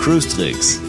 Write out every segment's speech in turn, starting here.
Cruise Tricks,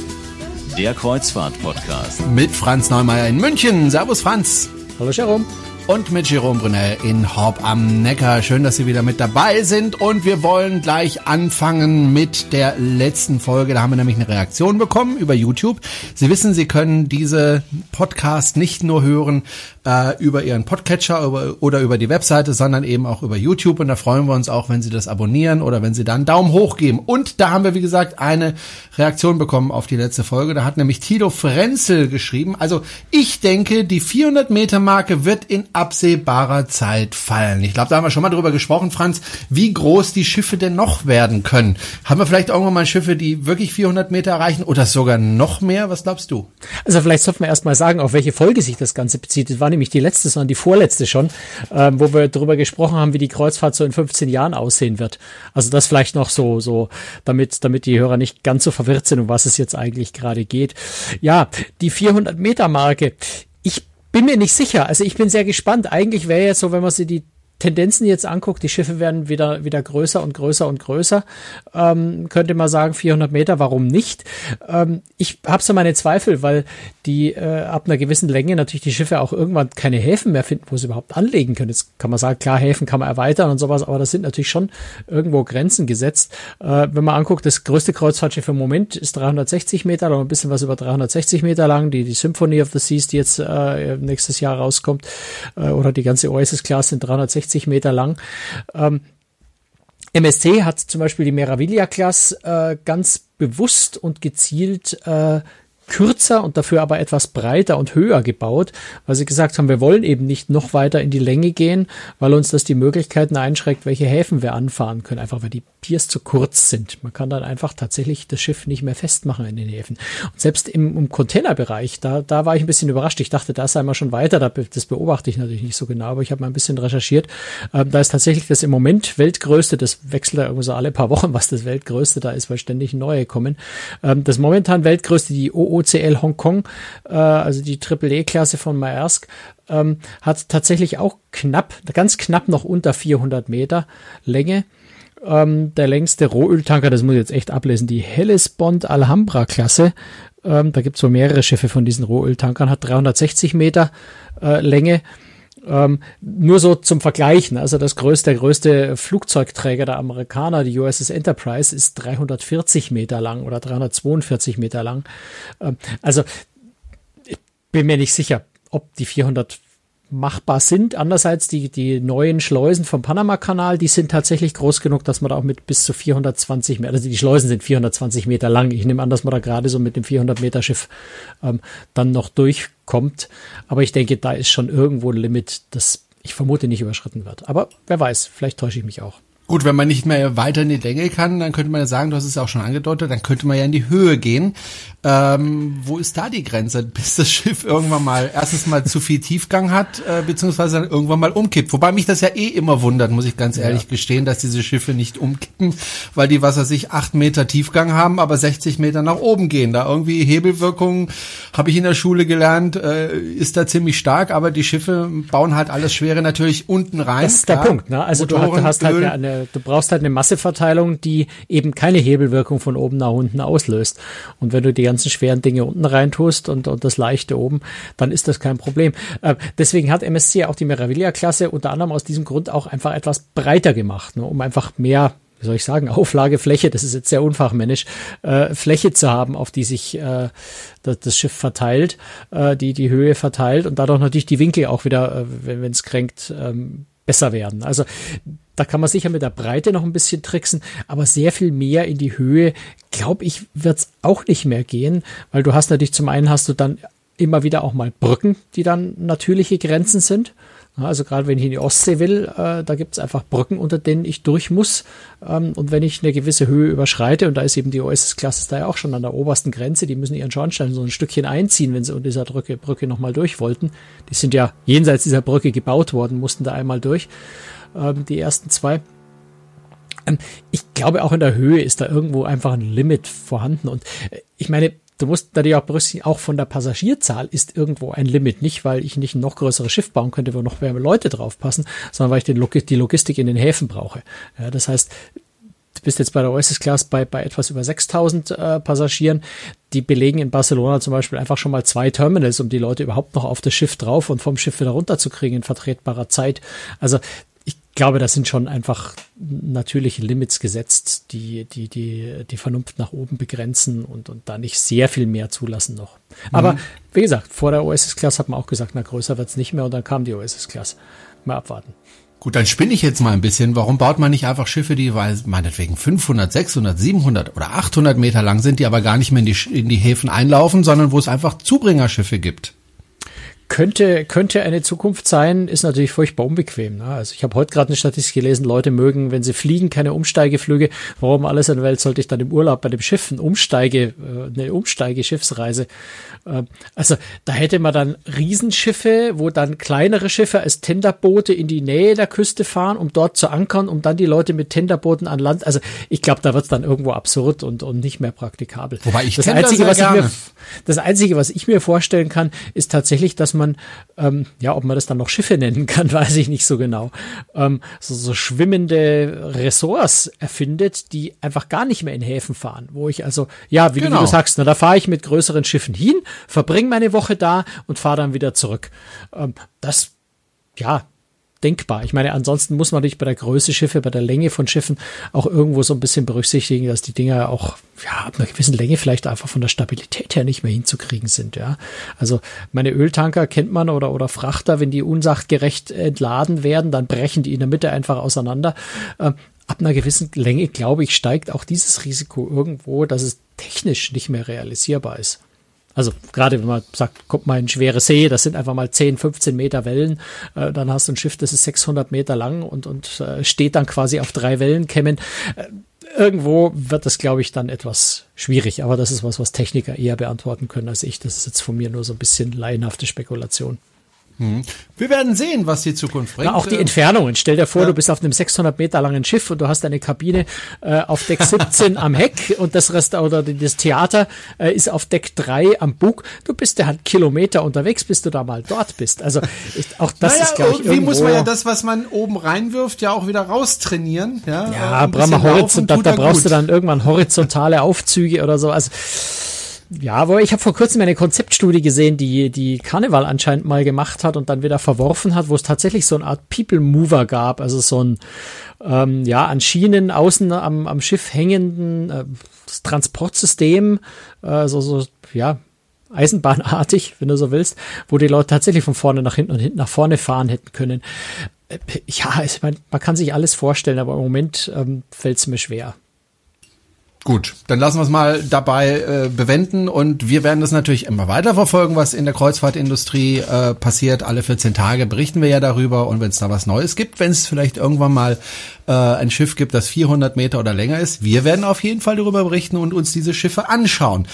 der Kreuzfahrt-Podcast. Mit Franz Neumeier in München. Servus Franz. Hallo Jerome und mit Jerome Brunel in Horb am Neckar. Schön, dass Sie wieder mit dabei sind und wir wollen gleich anfangen mit der letzten Folge. Da haben wir nämlich eine Reaktion bekommen über YouTube. Sie wissen, Sie können diese Podcast nicht nur hören äh, über Ihren Podcatcher über, oder über die Webseite, sondern eben auch über YouTube und da freuen wir uns auch, wenn Sie das abonnieren oder wenn Sie da einen Daumen hoch geben. Und da haben wir, wie gesagt, eine Reaktion bekommen auf die letzte Folge. Da hat nämlich Tilo Frenzel geschrieben. Also ich denke, die 400 Meter Marke wird in absehbarer Zeit fallen. Ich glaube, da haben wir schon mal drüber gesprochen, Franz, wie groß die Schiffe denn noch werden können. Haben wir vielleicht irgendwann mal Schiffe, die wirklich 400 Meter erreichen oder sogar noch mehr? Was glaubst du? Also vielleicht sollten wir erstmal sagen, auf welche Folge sich das Ganze bezieht. Das war nämlich die letzte, sondern die vorletzte schon, äh, wo wir darüber gesprochen haben, wie die Kreuzfahrt so in 15 Jahren aussehen wird. Also das vielleicht noch so, so, damit, damit die Hörer nicht ganz so verwirrt sind, um was es jetzt eigentlich gerade geht. Ja, die 400 Meter Marke. Ich bin mir nicht sicher. Also ich bin sehr gespannt. Eigentlich wäre jetzt so, wenn man sich die Tendenzen jetzt anguckt, die Schiffe werden wieder, wieder größer und größer und größer. Ähm, könnte man sagen, 400 Meter, warum nicht? Ähm, ich habe so meine Zweifel, weil die äh, ab einer gewissen Länge natürlich die Schiffe auch irgendwann keine Häfen mehr finden, wo sie überhaupt anlegen können. Jetzt kann man sagen, klar, Häfen kann man erweitern und sowas, aber das sind natürlich schon irgendwo Grenzen gesetzt. Äh, wenn man anguckt, das größte Kreuzfahrtschiff im Moment ist 360 Meter, oder ein bisschen was über 360 Meter lang. Die, die Symphony of the Seas, die jetzt äh, nächstes Jahr rauskommt, äh, oder die ganze Oasis-Class sind 360 60 Meter lang. Ähm, MSC hat zum Beispiel die Meraviglia-Klasse äh, ganz bewusst und gezielt äh, kürzer und dafür aber etwas breiter und höher gebaut, weil sie gesagt haben, wir wollen eben nicht noch weiter in die Länge gehen, weil uns das die Möglichkeiten einschränkt, welche Häfen wir anfahren können, einfach weil die Piers zu kurz sind. Man kann dann einfach tatsächlich das Schiff nicht mehr festmachen in den Häfen. Und selbst im, im Containerbereich, da, da war ich ein bisschen überrascht. Ich dachte, da sei man schon weiter, das beobachte ich natürlich nicht so genau, aber ich habe mal ein bisschen recherchiert. Ähm, da ist tatsächlich das im Moment weltgrößte, das wechselt ja irgendwie so alle paar Wochen, was das weltgrößte da ist, weil ständig neue kommen. Ähm, das momentan weltgrößte, die OO OCL Hongkong, äh, also die Triple-E-Klasse von Maersk, ähm, hat tatsächlich auch knapp, ganz knapp noch unter 400 Meter Länge. Ähm, der längste Rohöltanker, das muss ich jetzt echt ablesen, die Hellespont Alhambra Klasse, ähm, da gibt es so mehrere Schiffe von diesen Rohöltankern, hat 360 Meter äh, Länge. Ähm, nur so zum Vergleichen, also das größte, der größte Flugzeugträger der Amerikaner, die USS Enterprise, ist 340 Meter lang oder 342 Meter lang. Ähm, also ich bin mir nicht sicher, ob die 400 machbar sind. Andererseits die, die neuen Schleusen vom Panama-Kanal, die sind tatsächlich groß genug, dass man da auch mit bis zu 420 Meter, also die Schleusen sind 420 Meter lang. Ich nehme an, dass man da gerade so mit dem 400 Meter Schiff ähm, dann noch durchkommt. Aber ich denke, da ist schon irgendwo ein Limit, das ich vermute nicht überschritten wird. Aber wer weiß, vielleicht täusche ich mich auch. Gut, wenn man nicht mehr weiter in die Länge kann, dann könnte man ja sagen, du hast es ja auch schon angedeutet, dann könnte man ja in die Höhe gehen. Ähm, wo ist da die Grenze, bis das Schiff irgendwann mal erstens mal zu viel Tiefgang hat, äh, beziehungsweise dann irgendwann mal umkippt? Wobei mich das ja eh immer wundert, muss ich ganz ehrlich ja. gestehen, dass diese Schiffe nicht umkippen, weil die, was weiß ich, acht Meter Tiefgang haben, aber 60 Meter nach oben gehen. Da irgendwie Hebelwirkung, habe ich in der Schule gelernt, äh, ist da ziemlich stark, aber die Schiffe bauen halt alles Schwere natürlich unten rein. Das ist der Punkt, ne? Also Motoren, du hast, halt eine, du brauchst halt eine Masseverteilung, die eben keine Hebelwirkung von oben nach unten auslöst. Und wenn du die ganzen schweren Dinge unten reintust und, und das leichte oben, dann ist das kein Problem. Äh, deswegen hat MSC auch die Meraviglia-Klasse unter anderem aus diesem Grund auch einfach etwas breiter gemacht, ne, um einfach mehr wie soll ich sagen, Auflagefläche, das ist jetzt sehr unfachmännisch, äh, Fläche zu haben, auf die sich äh, das, das Schiff verteilt, äh, die die Höhe verteilt und dadurch natürlich die Winkel auch wieder, äh, wenn es kränkt, ähm, besser werden. Also da kann man sicher mit der Breite noch ein bisschen tricksen, aber sehr viel mehr in die Höhe, glaube ich, wird's auch nicht mehr gehen, weil du hast natürlich zum einen hast du dann immer wieder auch mal Brücken, die dann natürliche Grenzen sind. Also gerade wenn ich in die Ostsee will, äh, da gibt's einfach Brücken, unter denen ich durch muss. Ähm, und wenn ich eine gewisse Höhe überschreite, und da ist eben die OSS-Klasse da ja auch schon an der obersten Grenze, die müssen ihren Schornstein so ein Stückchen einziehen, wenn sie unter dieser Brücke, Brücke nochmal durch wollten. Die sind ja jenseits dieser Brücke gebaut worden, mussten da einmal durch ähm, die ersten zwei. Ähm, ich glaube, auch in der Höhe ist da irgendwo einfach ein Limit vorhanden. Und äh, ich meine, du musst natürlich auch berücksichtigen, auch von der Passagierzahl ist irgendwo ein Limit. Nicht, weil ich nicht ein noch größeres Schiff bauen könnte, wo noch mehr Leute draufpassen, sondern weil ich den, die Logistik in den Häfen brauche. Ja, das heißt, du bist jetzt bei der Oasis Class bei, bei etwas über 6000 äh, Passagieren. Die belegen in Barcelona zum Beispiel einfach schon mal zwei Terminals, um die Leute überhaupt noch auf das Schiff drauf und vom Schiff wieder runterzukriegen in vertretbarer Zeit. Also glaube, das sind schon einfach natürliche Limits gesetzt, die, die, die, die Vernunft nach oben begrenzen und, und da nicht sehr viel mehr zulassen noch. Aber mhm. wie gesagt, vor der Oasis Class hat man auch gesagt, na größer wird's nicht mehr und dann kam die Oasis Class. Mal abwarten. Gut, dann spinne ich jetzt mal ein bisschen. Warum baut man nicht einfach Schiffe, die weil meinetwegen 500, 600, 700 oder 800 Meter lang sind, die aber gar nicht mehr in die, in die Häfen einlaufen, sondern wo es einfach Zubringerschiffe gibt? Könnte, könnte eine Zukunft sein, ist natürlich furchtbar unbequem. Ne? Also ich habe heute gerade eine Statistik gelesen, Leute mögen, wenn sie fliegen, keine Umsteigeflüge. Warum alles in der Welt sollte ich dann im Urlaub bei dem Schiff ein Umsteige, äh, eine Umsteigeschiffsreise? Äh, also da hätte man dann Riesenschiffe, wo dann kleinere Schiffe als Tenderboote in die Nähe der Küste fahren, um dort zu ankern, um dann die Leute mit Tenderbooten an Land. Also ich glaube, da wird es dann irgendwo absurd und, und nicht mehr praktikabel. Wobei ich das Einzige, was ich mir, das Einzige, was ich mir vorstellen kann, ist tatsächlich, dass man, ähm, ja, ob man das dann noch Schiffe nennen kann, weiß ich nicht so genau, ähm, so, so schwimmende Ressorts erfindet, die einfach gar nicht mehr in Häfen fahren, wo ich also, ja, wie, genau. du sagst, na, da fahre ich mit größeren Schiffen hin, verbringe meine Woche da und fahre dann wieder zurück. Ähm, das, ja, denkbar. Ich meine, ansonsten muss man natürlich bei der Größe Schiffe, bei der Länge von Schiffen auch irgendwo so ein bisschen berücksichtigen, dass die Dinger auch ja, ab einer gewissen Länge vielleicht einfach von der Stabilität her nicht mehr hinzukriegen sind. Ja, also meine Öltanker kennt man oder oder Frachter, wenn die unsachgerecht entladen werden, dann brechen die in der Mitte einfach auseinander. Ähm, ab einer gewissen Länge, glaube ich, steigt auch dieses Risiko irgendwo, dass es technisch nicht mehr realisierbar ist. Also gerade wenn man sagt, kommt mal in schwere See, das sind einfach mal 10, 15 Meter Wellen, äh, dann hast du ein Schiff, das ist 600 Meter lang und, und äh, steht dann quasi auf drei Wellenkämmen. Äh, irgendwo wird das, glaube ich, dann etwas schwierig, aber das ist was, was Techniker eher beantworten können als ich. Das ist jetzt von mir nur so ein bisschen laienhafte Spekulation. Hm. Wir werden sehen, was die Zukunft bringt. Na, auch die Entfernungen. Stell dir vor, ja. du bist auf einem 600 Meter langen Schiff und du hast eine Kabine äh, auf Deck 17 am Heck und das Rest oder das Theater äh, ist auf Deck 3 am Bug. Du bist ja halt Kilometer unterwegs, bis du da mal dort bist. Also ich, auch das naja, ist, glaube ich, irgendwie muss man ja das, was man oben reinwirft, ja auch wieder raustrainieren. Ja, ja Brahma Horizont, da, da brauchst gut. du dann irgendwann horizontale Aufzüge oder so. Also ja, aber ich habe vor kurzem eine Konzeptstudie gesehen, die die Karneval anscheinend mal gemacht hat und dann wieder verworfen hat, wo es tatsächlich so eine Art People Mover gab, also so ein ähm, ja an Schienen außen am, am Schiff hängenden äh, Transportsystem, äh, so so ja Eisenbahnartig, wenn du so willst, wo die Leute tatsächlich von vorne nach hinten und hinten nach vorne fahren hätten können. Äh, ja, ich mein, man kann sich alles vorstellen, aber im Moment ähm, fällt es mir schwer. Gut, dann lassen wir es mal dabei äh, bewenden und wir werden das natürlich immer weiter verfolgen, was in der Kreuzfahrtindustrie äh, passiert. Alle 14 Tage berichten wir ja darüber und wenn es da was Neues gibt, wenn es vielleicht irgendwann mal äh, ein Schiff gibt, das 400 Meter oder länger ist, wir werden auf jeden Fall darüber berichten und uns diese Schiffe anschauen.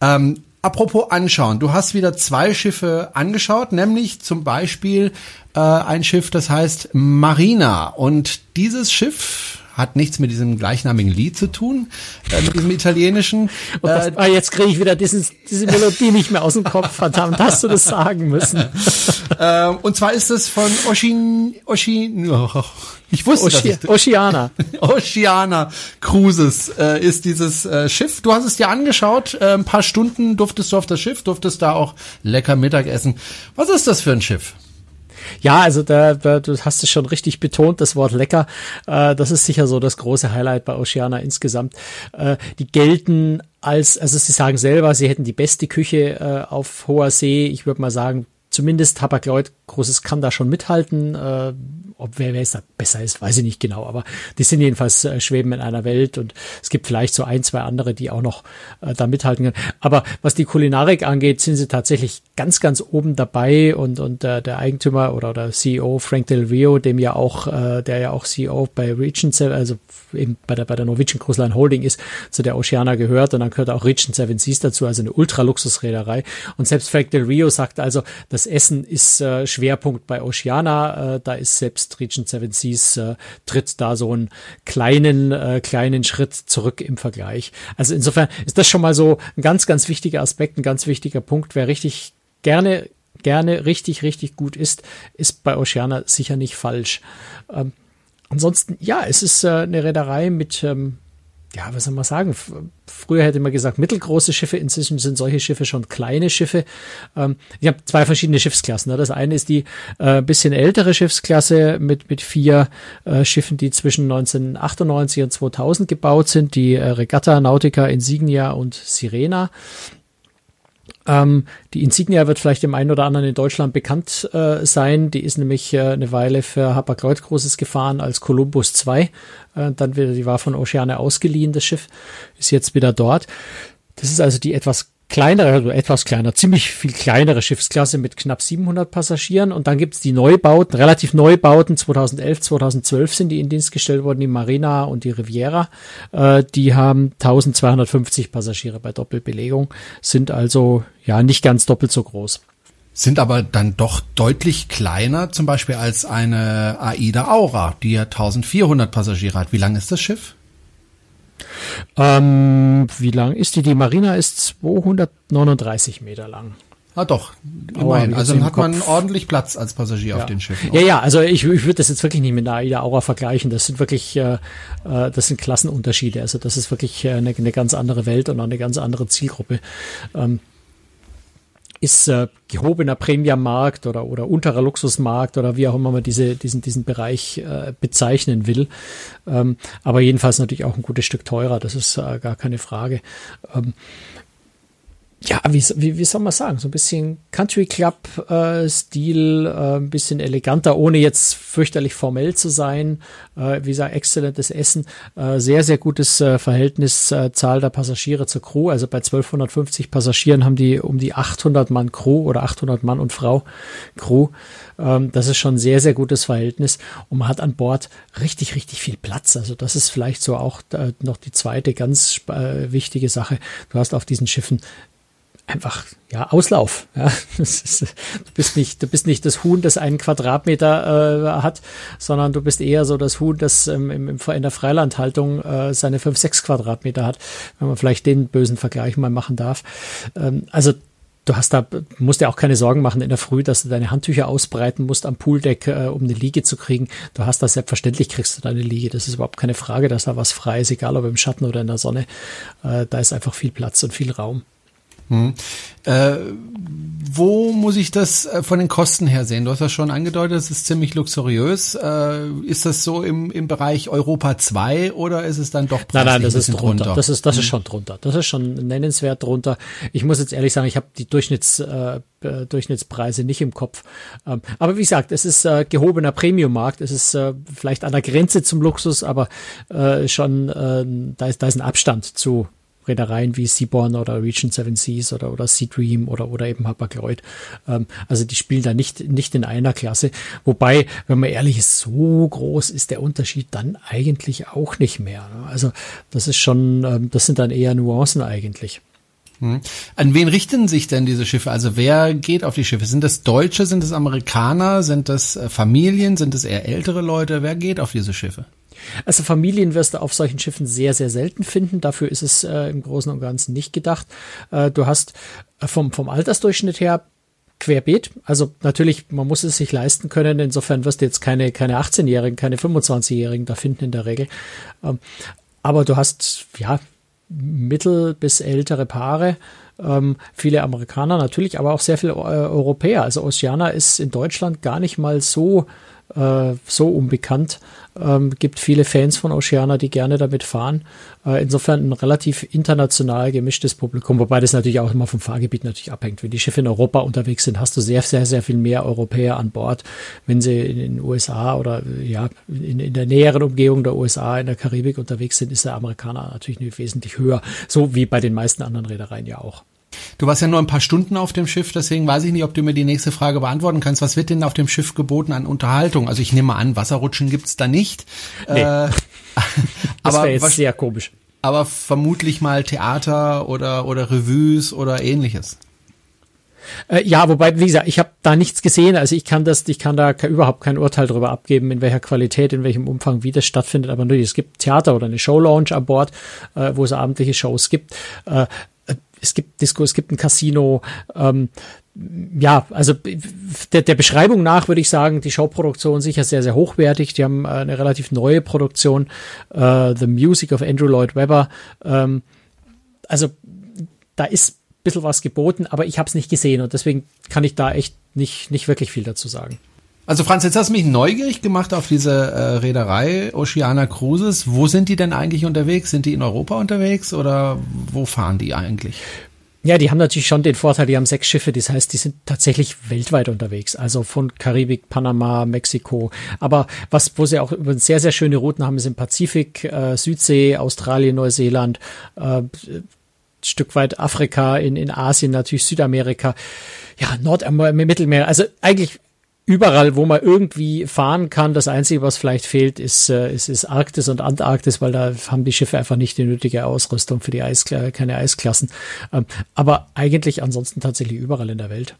Ähm, apropos anschauen, du hast wieder zwei Schiffe angeschaut, nämlich zum Beispiel äh, ein Schiff, das heißt Marina und dieses Schiff hat nichts mit diesem gleichnamigen Lied zu tun, äh, mit diesem italienischen. Das, äh, ah, jetzt kriege ich wieder dieses, diese Melodie nicht mehr aus dem Kopf, verdammt, hast du das sagen müssen. äh, und zwar ist es von Oshin, Oshin, oh, ich wusste Oshi das. Oceana. Oceana Cruises äh, ist dieses äh, Schiff. Du hast es dir angeschaut. Äh, ein paar Stunden durftest du auf das Schiff, durftest da auch lecker Mittag essen. Was ist das für ein Schiff? Ja, also da, da, du hast es schon richtig betont, das Wort lecker. Äh, das ist sicher so das große Highlight bei Oceana insgesamt. Äh, die gelten als, also sie sagen selber, sie hätten die beste Küche äh, auf hoher See. Ich würde mal sagen, zumindest Hapag-Lloyd Großes kann da schon mithalten. Äh, ob wer, wer es da besser ist, weiß ich nicht genau, aber die sind jedenfalls äh, schweben in einer Welt und es gibt vielleicht so ein, zwei andere, die auch noch äh, da mithalten können. Aber was die Kulinarik angeht, sind sie tatsächlich ganz, ganz oben dabei und, und äh, der Eigentümer oder der CEO Frank Del Rio, dem ja auch, äh, der ja auch CEO bei Regent, also eben bei der, bei der Norwegian Cruise Line Holding ist, zu der Oceana gehört und dann gehört auch Regent Seven Seas dazu, also eine Ultraluxusreederei. Und selbst Frank Del Rio sagt also, das Essen ist äh, Schwerpunkt bei Oceana. Äh, da ist selbst Regent Seven Seas äh, tritt da so einen kleinen, äh, kleinen Schritt zurück im Vergleich. Also insofern ist das schon mal so ein ganz, ganz wichtiger Aspekt, ein ganz wichtiger Punkt. Wer richtig gerne, gerne richtig, richtig gut ist, ist bei Oceana sicher nicht falsch. Ähm, ansonsten, ja, es ist äh, eine Reederei mit, ähm, ja, was soll man sagen? Früher hätte man gesagt, mittelgroße Schiffe, inzwischen sind solche Schiffe schon kleine Schiffe. Ähm, ich habe zwei verschiedene Schiffsklassen. Ne? Das eine ist die äh, bisschen ältere Schiffsklasse mit, mit vier äh, Schiffen, die zwischen 1998 und 2000 gebaut sind, die äh, Regatta, Nautica, Insignia und Sirena. Ähm, die Insignia wird vielleicht dem einen oder anderen in Deutschland bekannt äh, sein. Die ist nämlich äh, eine Weile für Hapag-Lloyd Großes gefahren als Columbus 2. Äh, dann wieder, die war von Oceane ausgeliehen, das Schiff, ist jetzt wieder dort. Das ist also die etwas kleinere, also etwas kleiner, ziemlich viel kleinere Schiffsklasse mit knapp 700 Passagieren. Und dann gibt's die Neubauten, relativ Neubauten, 2011, 2012 sind die in Dienst gestellt worden, die Marina und die Riviera. Äh, die haben 1250 Passagiere bei Doppelbelegung, sind also ja nicht ganz doppelt so groß. Sind aber dann doch deutlich kleiner, zum Beispiel als eine AIDA Aura, die ja 1400 Passagiere hat. Wie lang ist das Schiff? Ähm, wie lang ist die? Die Marina ist 239 Meter lang. Ah doch, immerhin. Also dann hat man ordentlich Platz als Passagier ja. auf den Schiffen. Ja, ja, also ich, ich würde das jetzt wirklich nicht mit einer AIDA Aura vergleichen. Das sind wirklich, äh, äh, das sind Klassenunterschiede. Also das ist wirklich äh, eine, eine ganz andere Welt und eine ganz andere Zielgruppe. Ähm, ist äh, gehobener Premium-Markt oder, oder unterer Luxusmarkt oder wie auch immer man diese, diesen, diesen Bereich äh, bezeichnen will. Ähm, aber jedenfalls natürlich auch ein gutes Stück teurer, das ist äh, gar keine Frage. Ähm, ja, wie, wie, wie soll man sagen, so ein bisschen Country Club äh, äh, ein bisschen eleganter, ohne jetzt fürchterlich formell zu sein. Äh, wie gesagt, exzellentes Essen, äh, sehr, sehr gutes äh, Verhältnis äh, Zahl der Passagiere zur Crew. Also bei 1250 Passagieren haben die um die 800 Mann Crew oder 800 Mann und Frau Crew. Ähm, das ist schon sehr, sehr gutes Verhältnis und man hat an Bord richtig, richtig viel Platz. Also das ist vielleicht so auch äh, noch die zweite ganz äh, wichtige Sache. Du hast auf diesen Schiffen einfach ja Auslauf. Ja. Ist, du bist nicht, du bist nicht das Huhn, das einen Quadratmeter äh, hat, sondern du bist eher so das Huhn, das ähm, im, im, in der Freilandhaltung äh, seine fünf, sechs Quadratmeter hat, wenn man vielleicht den bösen Vergleich mal machen darf. Ähm, also du hast da, musst dir auch keine Sorgen machen in der Früh, dass du deine Handtücher ausbreiten musst am Pooldeck, äh, um eine Liege zu kriegen. Du hast das selbstverständlich kriegst du deine Liege. Das ist überhaupt keine Frage, dass da was frei ist, egal ob im Schatten oder in der Sonne. Äh, da ist einfach viel Platz und viel Raum. Hm. Äh, wo muss ich das äh, von den Kosten her sehen? Du hast ja schon angedeutet, es ist ziemlich luxuriös. Äh, ist das so im, im Bereich Europa 2 oder ist es dann doch Nein, nein, das ist drunter. drunter. Das ist, das ist hm. schon drunter. Das ist schon nennenswert drunter. Ich muss jetzt ehrlich sagen, ich habe die Durchschnitts, äh, äh, Durchschnittspreise nicht im Kopf. Ähm, aber wie gesagt, es ist äh, gehobener Premium-Markt. Es ist äh, vielleicht an der Grenze zum Luxus, aber äh, schon äh, da, ist, da ist ein Abstand zu Reedereien wie Seaborn oder Region Seven Seas oder, oder Sea Dream oder, oder eben Hapag-Lloyd. Ähm, also die spielen da nicht, nicht in einer Klasse. Wobei, wenn man ehrlich ist, so groß ist der Unterschied dann eigentlich auch nicht mehr. Ne? Also das ist schon, ähm, das sind dann eher Nuancen eigentlich. Hm. An wen richten sich denn diese Schiffe? Also wer geht auf die Schiffe? Sind das Deutsche, sind das Amerikaner, sind das äh, Familien, sind es eher ältere Leute? Wer geht auf diese Schiffe? Also Familien wirst du auf solchen Schiffen sehr, sehr selten finden. Dafür ist es äh, im Großen und Ganzen nicht gedacht. Äh, du hast äh, vom, vom Altersdurchschnitt her querbeet. Also natürlich, man muss es sich leisten können. Insofern wirst du jetzt keine, keine 18-Jährigen, keine 25-Jährigen da finden in der Regel. Ähm, aber du hast, ja, mittel- bis ältere Paare, ähm, viele Amerikaner natürlich, aber auch sehr viele äh, Europäer. Also Oceana ist in Deutschland gar nicht mal so äh, so unbekannt. Ähm, gibt viele Fans von Oceana, die gerne damit fahren. Äh, insofern ein relativ international gemischtes Publikum, wobei das natürlich auch immer vom Fahrgebiet natürlich abhängt. Wenn die Schiffe in Europa unterwegs sind, hast du sehr, sehr, sehr viel mehr Europäer an Bord. Wenn sie in den USA oder ja in, in der näheren Umgebung der USA, in der Karibik unterwegs sind, ist der Amerikaner natürlich wesentlich höher. So wie bei den meisten anderen Reedereien ja auch. Du warst ja nur ein paar Stunden auf dem Schiff, deswegen weiß ich nicht, ob du mir die nächste Frage beantworten kannst. Was wird denn auf dem Schiff geboten an Unterhaltung? Also ich nehme an, Wasserrutschen gibt's da nicht. Nee. Äh, das aber jetzt was, sehr komisch. Aber vermutlich mal Theater oder, oder Revues oder ähnliches. Äh, ja, wobei, wie gesagt, ich habe da nichts gesehen. Also ich kann das, ich kann da überhaupt kein Urteil darüber abgeben, in welcher Qualität, in welchem Umfang, wie das stattfindet. Aber nur, es gibt Theater oder eine Show-Lounge an Bord, äh, wo es abendliche Shows gibt. Äh es gibt Disco, es gibt ein Casino. Ähm, ja, also der, der Beschreibung nach würde ich sagen, die Showproduktion sicher sehr, sehr hochwertig. Die haben äh, eine relativ neue Produktion, äh, The Music of Andrew Lloyd Webber. Ähm, also da ist ein bisschen was geboten, aber ich habe es nicht gesehen und deswegen kann ich da echt nicht, nicht wirklich viel dazu sagen. Also Franz, jetzt hast du mich neugierig gemacht auf diese äh, Reederei Oceana Cruises. Wo sind die denn eigentlich unterwegs? Sind die in Europa unterwegs oder wo fahren die eigentlich? Ja, die haben natürlich schon den Vorteil, die haben sechs Schiffe, das heißt, die sind tatsächlich weltweit unterwegs, also von Karibik, Panama, Mexiko. Aber was, wo sie auch sehr, sehr schöne Routen haben, ist im Pazifik, äh, Südsee, Australien, Neuseeland, äh, Stück weit Afrika, in, in Asien, natürlich Südamerika, ja, Nordamerika, Mittelmeer, also eigentlich überall, wo man irgendwie fahren kann. Das Einzige, was vielleicht fehlt, ist, äh, ist, ist Arktis und Antarktis, weil da haben die Schiffe einfach nicht die nötige Ausrüstung für die Eis, keine Eisklassen. Ähm, aber eigentlich ansonsten tatsächlich überall in der Welt.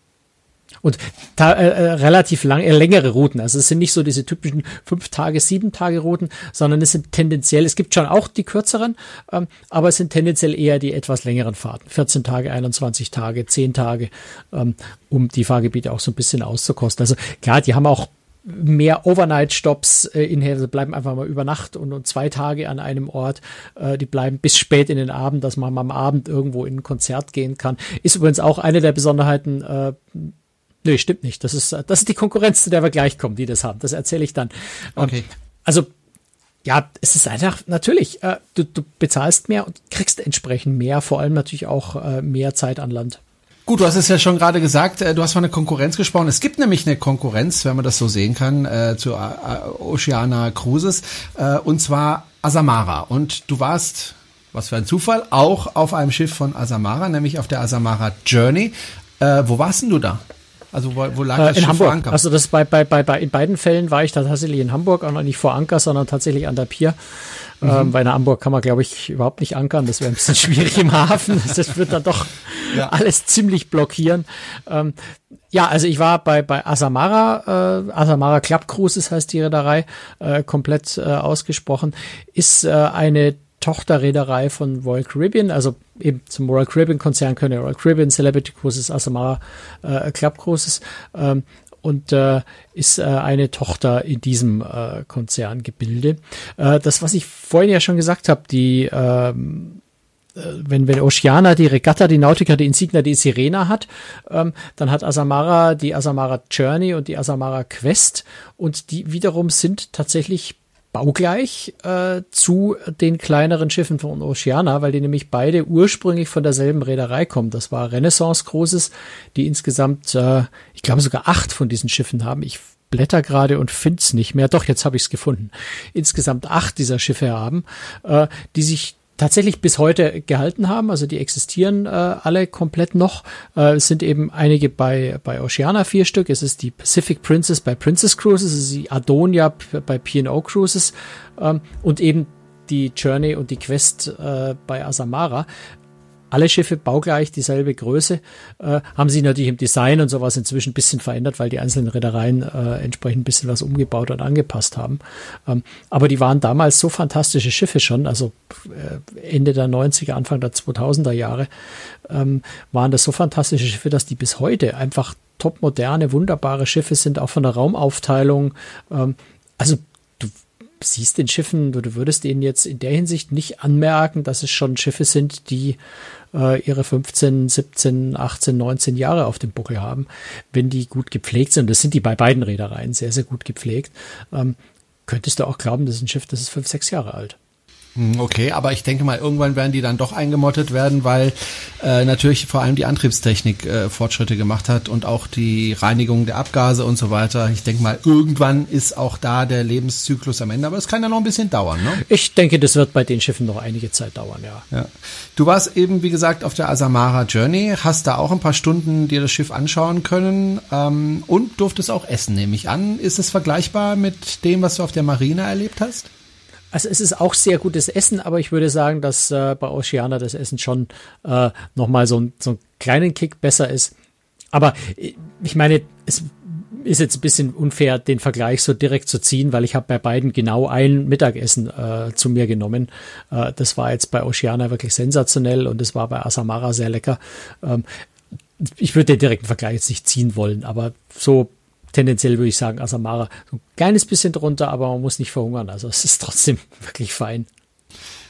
Und da, äh, äh, relativ lang, äh, längere Routen. Also es sind nicht so diese typischen fünf Tage, sieben Tage Routen, sondern es sind tendenziell, es gibt schon auch die kürzeren, ähm, aber es sind tendenziell eher die etwas längeren Fahrten. 14 Tage, 21 Tage, 10 Tage, ähm, um die Fahrgebiete auch so ein bisschen auszukosten. Also klar, die haben auch mehr Overnight-Stops äh, in also bleiben einfach mal über Nacht und, und zwei Tage an einem Ort. Äh, die bleiben bis spät in den Abend, dass man am Abend irgendwo in ein Konzert gehen kann. Ist übrigens auch eine der Besonderheiten äh, Nö, stimmt nicht. Das ist, das ist die Konkurrenz, zu der wir gleich kommen, die das haben. Das erzähle ich dann. Ähm, okay. Also, ja, es ist einfach, natürlich, äh, du, du bezahlst mehr und kriegst entsprechend mehr, vor allem natürlich auch äh, mehr Zeit an Land. Gut, du hast es ja schon gerade gesagt, äh, du hast von der Konkurrenz gesprochen. Es gibt nämlich eine Konkurrenz, wenn man das so sehen kann, äh, zu äh, Oceana Cruises, äh, und zwar Asamara. Und du warst, was für ein Zufall, auch auf einem Schiff von Asamara, nämlich auf der Asamara Journey. Äh, wo warst denn du da? Also wo, wo lag äh, das in Schiff Hamburg. vor Anker? Also das bei, bei, bei, bei in beiden Fällen war ich da tatsächlich in Hamburg, auch noch nicht vor Anker, sondern tatsächlich an der Pier. Mhm. Ähm, weil in Hamburg kann man, glaube ich, überhaupt nicht ankern. Das wäre ein bisschen schwierig im Hafen. Das wird dann doch ja. alles ziemlich blockieren. Ähm, ja, also ich war bei, bei Asamara, äh, Asamara Club Cruises heißt die Reederei, äh, komplett äh, ausgesprochen, ist äh, eine Tochterreederei von Royal Caribbean, also eben zum Royal Caribbean Konzern können Royal Caribbean Celebrity Cruises, Asamara äh, Club Cruises. Ähm, und äh, ist äh, eine Tochter in diesem äh, Konzerngebilde. Äh, das, was ich vorhin ja schon gesagt habe, die ähm, äh, wenn, wenn Oceana die Regatta, die Nautica, die Insignia, die Sirena hat, ähm, dann hat Asamara die Asamara Journey und die Asamara Quest. Und die wiederum sind tatsächlich baugleich äh, zu den kleineren Schiffen von Oceana, weil die nämlich beide ursprünglich von derselben Reederei kommen. Das war Renaissance Cruises, die insgesamt, äh, ich glaube sogar acht von diesen Schiffen haben. Ich blätter gerade und find's nicht mehr. Doch, jetzt habe ich es gefunden. Insgesamt acht dieser Schiffe haben, äh, die sich tatsächlich bis heute gehalten haben. Also die existieren äh, alle komplett noch. Äh, es sind eben einige bei, bei Oceana vier Stück. Es ist die Pacific Princess bei Princess Cruises, es ist die Adonia bei P&O Cruises ähm, und eben die Journey und die Quest äh, bei Asamara alle Schiffe baugleich, dieselbe Größe, äh, haben sie natürlich im Design und sowas inzwischen ein bisschen verändert, weil die einzelnen Reedereien äh, entsprechend ein bisschen was umgebaut und angepasst haben. Ähm, aber die waren damals so fantastische Schiffe schon, also äh, Ende der 90er, Anfang der 2000er Jahre, ähm, waren das so fantastische Schiffe, dass die bis heute einfach topmoderne, wunderbare Schiffe sind, auch von der Raumaufteilung. Ähm, also siehst den Schiffen, du, du würdest ihnen jetzt in der Hinsicht nicht anmerken, dass es schon Schiffe sind, die äh, ihre 15, 17, 18, 19 Jahre auf dem Buckel haben, wenn die gut gepflegt sind. Das sind die bei beiden Reedereien sehr, sehr gut gepflegt. Ähm, könntest du auch glauben, das ist ein Schiff, das ist fünf, sechs Jahre alt. Hm, okay, aber ich denke mal, irgendwann werden die dann doch eingemottet werden, weil äh, natürlich vor allem die Antriebstechnik äh, Fortschritte gemacht hat und auch die Reinigung der Abgase und so weiter. Ich denke mal, irgendwann ist auch da der Lebenszyklus am Ende, aber es kann ja noch ein bisschen dauern, ne? Ich denke, das wird bei den Schiffen noch einige Zeit dauern, ja. ja. Du warst eben, wie gesagt, auf der Asamara Journey, hast da auch ein paar Stunden dir das Schiff anschauen können ähm, und durftest auch essen, nehme ich an. Ist es vergleichbar mit dem, was du auf der Marina erlebt hast? Also es ist auch sehr gutes Essen, aber ich würde sagen, dass äh, bei Oceana das Essen schon äh, nochmal so, so einen kleinen Kick besser ist. aber ich meine, es ist jetzt ein bisschen unfair, den Vergleich so direkt zu ziehen, weil ich habe bei beiden genau ein Mittagessen äh, zu mir genommen. Äh, das war jetzt bei Oceana wirklich sensationell und es war bei Asamara sehr lecker. Ähm, ich würde den direkten Vergleich jetzt nicht ziehen wollen, aber so tendenziell würde ich sagen, Asamara so ein kleines bisschen drunter, aber man muss nicht verhungern. Also es ist trotzdem wirklich fein.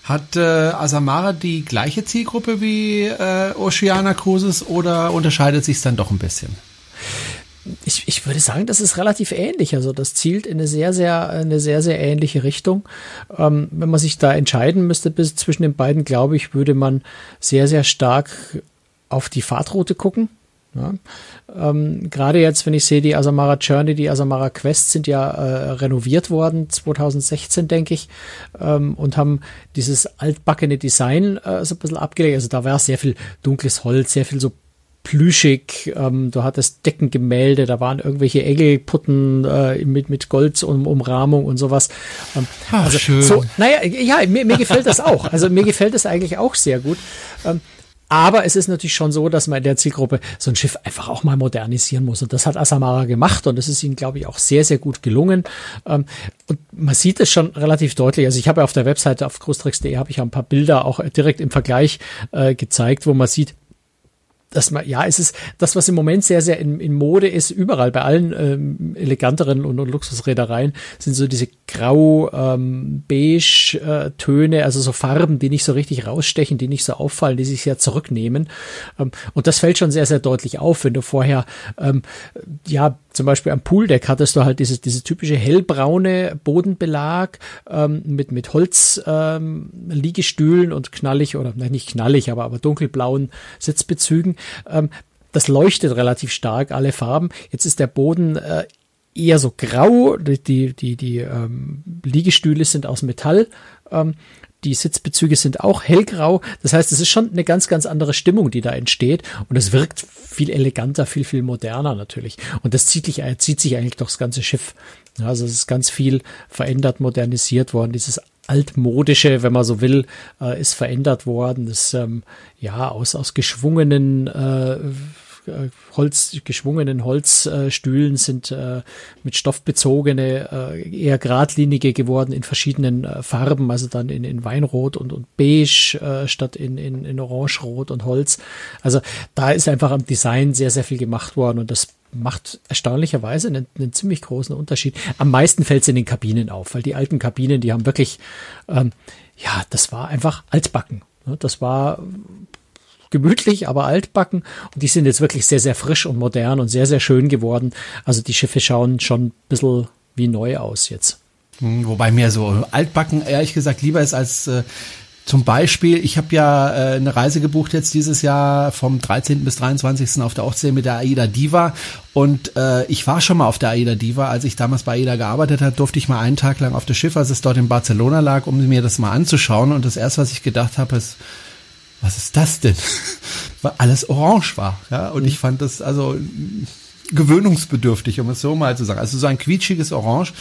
Hat äh, Asamara die gleiche Zielgruppe wie äh, Oceana Cruises oder unterscheidet sich es dann doch ein bisschen? ich, ich würde sagen, das ist relativ ähnlich. Also das zielt in eine sehr, sehr, eine sehr, sehr ähnliche Richtung. Ähm, wenn man sich da entscheiden müsste bis zwischen den beiden, glaube ich, würde man sehr, sehr stark auf die Fahrtroute gucken. Ja. Ähm, Gerade jetzt, wenn ich sehe, die Asamara Journey, die Asamara Quest sind ja äh, renoviert worden, 2016, denke ich, ähm, und haben dieses altbackene Design äh, so ein bisschen abgelegt. Also da war sehr viel dunkles Holz, sehr viel so plüschig. Ähm, du hattest Deckengemälde, da waren irgendwelche Engelputten äh, mit, mit Goldumrahmung und sowas. Ähm, Ach, also, schön. So, naja, ja, mir, mir gefällt das auch. Also mir gefällt das eigentlich auch sehr gut. Ähm, aber es ist natürlich schon so, dass man in der Zielgruppe so ein Schiff einfach auch mal modernisieren muss. Und das hat Asamara gemacht und das ist ihnen, glaube ich, auch sehr, sehr gut gelungen. Ähm, und man sieht es schon relativ deutlich. Also ich habe ja auf der Webseite auf großtricks.de habe ich ja ein paar Bilder auch direkt im Vergleich äh, gezeigt, wo man sieht, dass man, ja, es ist das, was im Moment sehr, sehr in, in Mode ist, überall bei allen ähm, eleganteren und, und Luxusreedereien, sind so diese grau, ähm, äh, Töne, also so Farben, die nicht so richtig rausstechen, die nicht so auffallen, die sich sehr zurücknehmen. Ähm, und das fällt schon sehr, sehr deutlich auf, wenn du vorher, ähm, ja, zum Beispiel am Pooldeck hattest du halt dieses, diese typische hellbraune Bodenbelag ähm, mit, mit Holzliegestühlen ähm, und knallig oder nein, nicht knallig, aber, aber dunkelblauen Sitzbezügen. Ähm, das leuchtet relativ stark, alle Farben. Jetzt ist der Boden äh, eher so grau. Die, die, die, die ähm, Liegestühle sind aus Metall. Ähm, die Sitzbezüge sind auch hellgrau. Das heißt, es ist schon eine ganz, ganz andere Stimmung, die da entsteht. Und es wirkt viel eleganter, viel, viel moderner natürlich. Und das zieht sich, zieht sich eigentlich durchs ganze Schiff. Also es ist ganz viel verändert, modernisiert worden. Dieses altmodische, wenn man so will, äh, ist verändert worden. Das ähm, ja aus aus geschwungenen äh, Holz, geschwungenen Holzstühlen sind äh, mit Stoff bezogene, äh, eher geradlinige geworden in verschiedenen äh, Farben, also dann in, in Weinrot und, und Beige äh, statt in, in, in Orangerot und Holz. Also da ist einfach am Design sehr, sehr viel gemacht worden und das macht erstaunlicherweise einen, einen ziemlich großen Unterschied. Am meisten fällt es in den Kabinen auf, weil die alten Kabinen, die haben wirklich, ähm, ja, das war einfach altbacken. Ne? Das war gemütlich, aber altbacken. Und die sind jetzt wirklich sehr, sehr frisch und modern und sehr, sehr schön geworden. Also die Schiffe schauen schon ein bisschen wie neu aus jetzt. Hm, wobei mir so altbacken ehrlich gesagt lieber ist als äh, zum Beispiel, ich habe ja äh, eine Reise gebucht jetzt dieses Jahr vom 13. bis 23. auf der Ostsee mit der AIDA Diva und äh, ich war schon mal auf der AIDA Diva, als ich damals bei AIDA gearbeitet habe, durfte ich mal einen Tag lang auf das Schiff, als es dort in Barcelona lag, um mir das mal anzuschauen und das erste, was ich gedacht habe, ist, was ist das denn? Weil alles orange war. Ja, und mhm. ich fand das also gewöhnungsbedürftig, um es so mal zu sagen. Also so ein quietschiges Orange,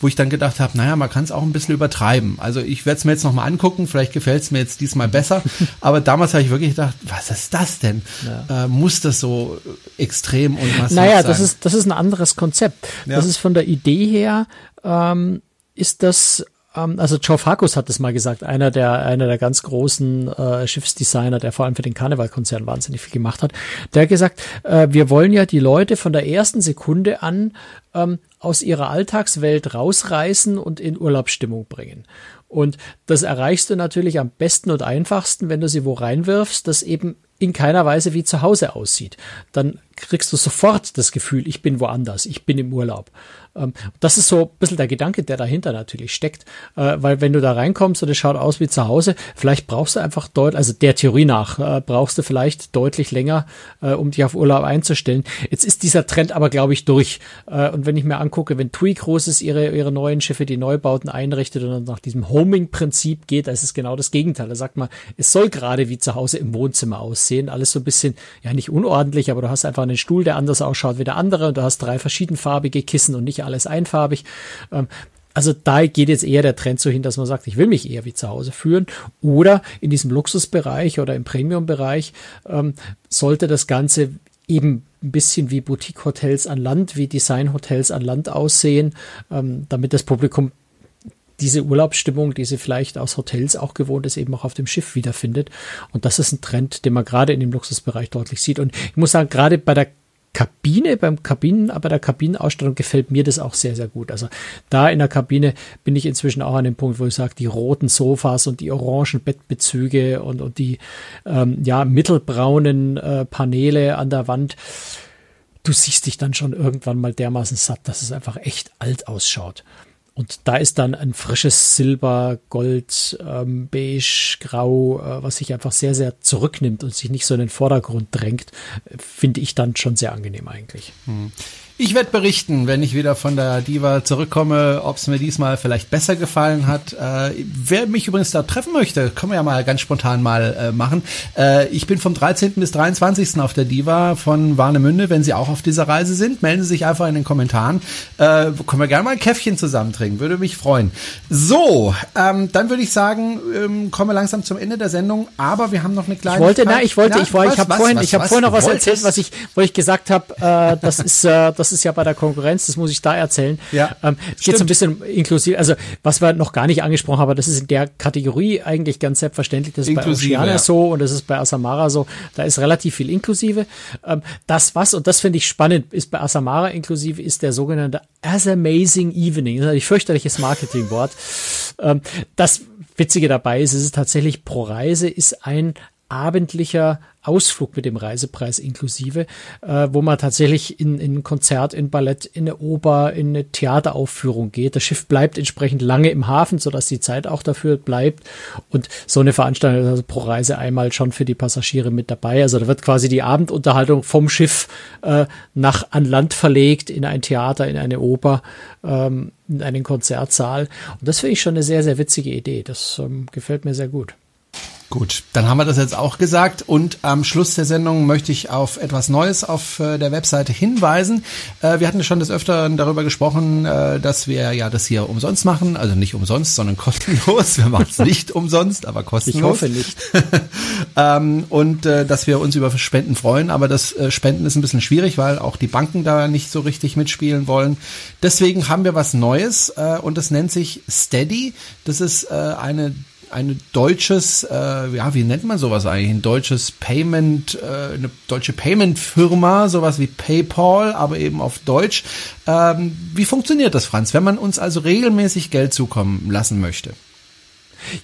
wo ich dann gedacht habe, naja, man kann es auch ein bisschen übertreiben. Also ich werde es mir jetzt nochmal angucken, vielleicht gefällt es mir jetzt diesmal besser. Aber damals habe ich wirklich gedacht, was ist das denn? Ja. Äh, muss das so extrem und massiv naja, sein? das ist, das ist ein anderes Konzept. Ja. Das ist von der Idee her, ähm, ist das ähm, also Joe Farkus hat es mal gesagt, einer der, einer der ganz großen äh, Schiffsdesigner, der vor allem für den Karnevalkonzern wahnsinnig viel gemacht hat, der hat gesagt, äh, wir wollen ja die Leute von der ersten Sekunde an ähm, aus ihrer Alltagswelt rausreißen und in Urlaubsstimmung bringen. Und das erreichst du natürlich am besten und einfachsten, wenn du sie wo reinwirfst, das eben in keiner Weise wie zu Hause aussieht. Dann kriegst du sofort das Gefühl, ich bin woanders, ich bin im Urlaub. Ähm, das ist so ein bisschen der Gedanke, der dahinter natürlich steckt, äh, weil wenn du da reinkommst und es schaut aus wie zu Hause, vielleicht brauchst du einfach deutlich, also der Theorie nach, äh, brauchst du vielleicht deutlich länger, äh, um dich auf Urlaub einzustellen. Jetzt ist dieser Trend aber, glaube ich, durch. Und wenn ich mir angucke, wenn TUI Cruises ihre, ihre neuen Schiffe, die Neubauten einrichtet und dann nach diesem Homing-Prinzip geht, da ist es genau das Gegenteil. Da sagt man, es soll gerade wie zu Hause im Wohnzimmer aussehen. Alles so ein bisschen, ja, nicht unordentlich, aber du hast einfach einen Stuhl, der anders ausschaut wie der andere und du hast drei verschiedenfarbige Kissen und nicht alles einfarbig. Ähm, also da geht jetzt eher der Trend so hin, dass man sagt, ich will mich eher wie zu Hause führen. Oder in diesem Luxusbereich oder im Premium-Bereich ähm, sollte das Ganze eben ein bisschen wie Boutique-Hotels an Land, wie Design-Hotels an Land aussehen, ähm, damit das Publikum diese Urlaubsstimmung, die sie vielleicht aus Hotels auch gewohnt ist, eben auch auf dem Schiff wiederfindet. Und das ist ein Trend, den man gerade in dem Luxusbereich deutlich sieht. Und ich muss sagen, gerade bei der Kabine, beim Kabinen, bei der Kabinenausstattung gefällt mir das auch sehr, sehr gut. Also da in der Kabine bin ich inzwischen auch an dem Punkt, wo ich sage, die roten Sofas und die orangen Bettbezüge und, und die ähm, ja, mittelbraunen äh, Paneele an der Wand, du siehst dich dann schon irgendwann mal dermaßen satt, dass es einfach echt alt ausschaut. Und da ist dann ein frisches Silber, Gold, ähm, Beige, Grau, äh, was sich einfach sehr, sehr zurücknimmt und sich nicht so in den Vordergrund drängt, finde ich dann schon sehr angenehm eigentlich. Hm. Ich werde berichten, wenn ich wieder von der Diva zurückkomme, ob es mir diesmal vielleicht besser gefallen hat. Äh, wer mich übrigens da treffen möchte, können wir ja mal ganz spontan mal äh, machen. Äh, ich bin vom 13. bis 23. auf der Diva von Warnemünde. Wenn Sie auch auf dieser Reise sind, melden Sie sich einfach in den Kommentaren. Äh, können wir gerne mal ein Käffchen zusammen trinken, würde mich freuen. So, ähm, dann würde ich sagen, ähm, kommen wir langsam zum Ende der Sendung, aber wir haben noch eine kleine. Ich wollte, na, ich wollte, na, ich, wollte, ich habe vorhin, was, ich habe vorhin noch was erzählt, was ich, wo ich gesagt habe, äh, das ist, äh, das ist ja bei der Konkurrenz, das muss ich da erzählen. Ja, ähm, es geht so ein bisschen inklusiv, also was wir noch gar nicht angesprochen haben, aber das ist in der Kategorie eigentlich ganz selbstverständlich. Das ist inklusive, bei Oceana ja. so und das ist bei Asamara so. Da ist relativ viel inklusive. Ähm, das was, und das finde ich spannend, ist bei Asamara inklusive, ist der sogenannte As Amazing Evening. Das ist ein fürchterliches Marketingwort. Ähm, das Witzige dabei ist, es ist tatsächlich pro Reise ist ein abendlicher Ausflug mit dem Reisepreis inklusive, äh, wo man tatsächlich in, in ein Konzert, in Ballett, in eine Oper, in eine Theateraufführung geht. Das Schiff bleibt entsprechend lange im Hafen, sodass die Zeit auch dafür bleibt. Und so eine Veranstaltung ist also pro Reise einmal schon für die Passagiere mit dabei. Also da wird quasi die Abendunterhaltung vom Schiff äh, nach an Land verlegt, in ein Theater, in eine Oper, ähm, in einen Konzertsaal. Und das finde ich schon eine sehr, sehr witzige Idee. Das ähm, gefällt mir sehr gut. Gut, dann haben wir das jetzt auch gesagt und am Schluss der Sendung möchte ich auf etwas Neues auf äh, der Webseite hinweisen. Äh, wir hatten schon des Öfteren darüber gesprochen, äh, dass wir ja das hier umsonst machen, also nicht umsonst, sondern kostenlos. Wir machen es nicht umsonst, aber kostenlos. Ich hoffe nicht. ähm, und dass wir uns über Spenden freuen, aber das Spenden ist ein bisschen schwierig, weil auch die Banken da nicht so richtig mitspielen wollen. Deswegen haben wir was Neues und das nennt sich Steady. Das ist eine ein deutsches, äh, ja, wie nennt man sowas eigentlich? Ein deutsches Payment, äh, eine deutsche Payment-Firma, sowas wie PayPal, aber eben auf Deutsch. Ähm, wie funktioniert das, Franz, wenn man uns also regelmäßig Geld zukommen lassen möchte?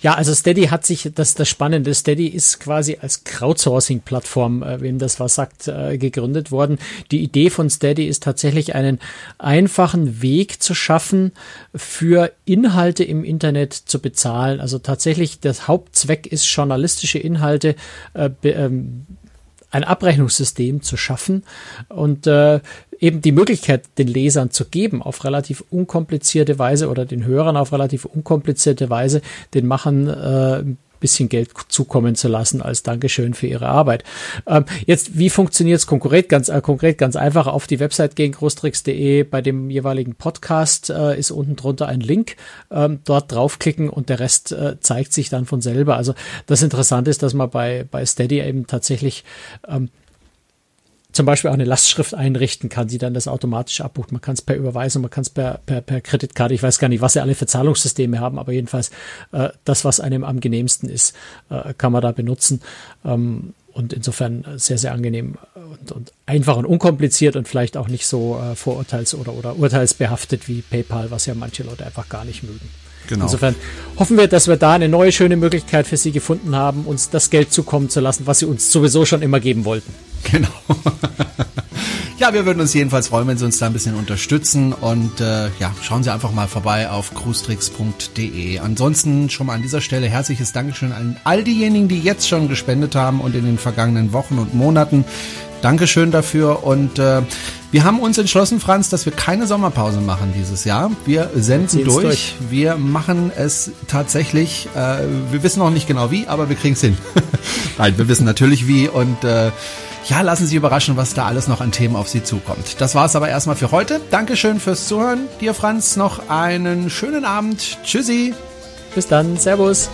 Ja, also Steady hat sich, das das Spannende, Steady ist quasi als Crowdsourcing-Plattform, äh, wem das was sagt, äh, gegründet worden. Die Idee von Steady ist tatsächlich einen einfachen Weg zu schaffen, für Inhalte im Internet zu bezahlen. Also tatsächlich, der Hauptzweck ist, journalistische Inhalte äh, ähm, ein Abrechnungssystem zu schaffen und äh, eben die Möglichkeit den Lesern zu geben, auf relativ unkomplizierte Weise oder den Hörern auf relativ unkomplizierte Weise den Machern äh, bisschen Geld zukommen zu lassen als Dankeschön für ihre Arbeit. Ähm, jetzt, wie funktioniert es konkret? Ganz, äh, konkret ganz einfach auf die Website gegen großtricks.de bei dem jeweiligen Podcast äh, ist unten drunter ein Link. Ähm, dort draufklicken und der Rest äh, zeigt sich dann von selber. Also das Interessante ist, dass man bei, bei Steady eben tatsächlich ähm, zum Beispiel auch eine Lastschrift einrichten kann, die dann das automatisch abbucht. Man kann es per Überweisung, man kann es per, per, per Kreditkarte, ich weiß gar nicht, was sie alle für Zahlungssysteme haben, aber jedenfalls äh, das, was einem am genehmsten ist, äh, kann man da benutzen. Ähm, und insofern sehr, sehr angenehm und, und einfach und unkompliziert und vielleicht auch nicht so äh, vorurteils- oder, oder urteilsbehaftet wie PayPal, was ja manche Leute einfach gar nicht mögen. Genau. Insofern hoffen wir, dass wir da eine neue schöne Möglichkeit für Sie gefunden haben, uns das Geld zukommen zu lassen, was Sie uns sowieso schon immer geben wollten. Genau. ja, wir würden uns jedenfalls freuen, wenn Sie uns da ein bisschen unterstützen und äh, ja, schauen Sie einfach mal vorbei auf cruestricks.de. Ansonsten schon mal an dieser Stelle herzliches Dankeschön an all diejenigen, die jetzt schon gespendet haben und in den vergangenen Wochen und Monaten. Dankeschön dafür und äh, wir haben uns entschlossen, Franz, dass wir keine Sommerpause machen dieses Jahr. Wir senden durch. durch. Wir machen es tatsächlich. Äh, wir wissen noch nicht genau wie, aber wir kriegen es hin. Nein, wir wissen natürlich wie und äh, ja, lassen Sie überraschen, was da alles noch an Themen auf Sie zukommt. Das war es aber erstmal für heute. Dankeschön fürs Zuhören. Dir, Franz, noch einen schönen Abend. Tschüssi. Bis dann. Servus.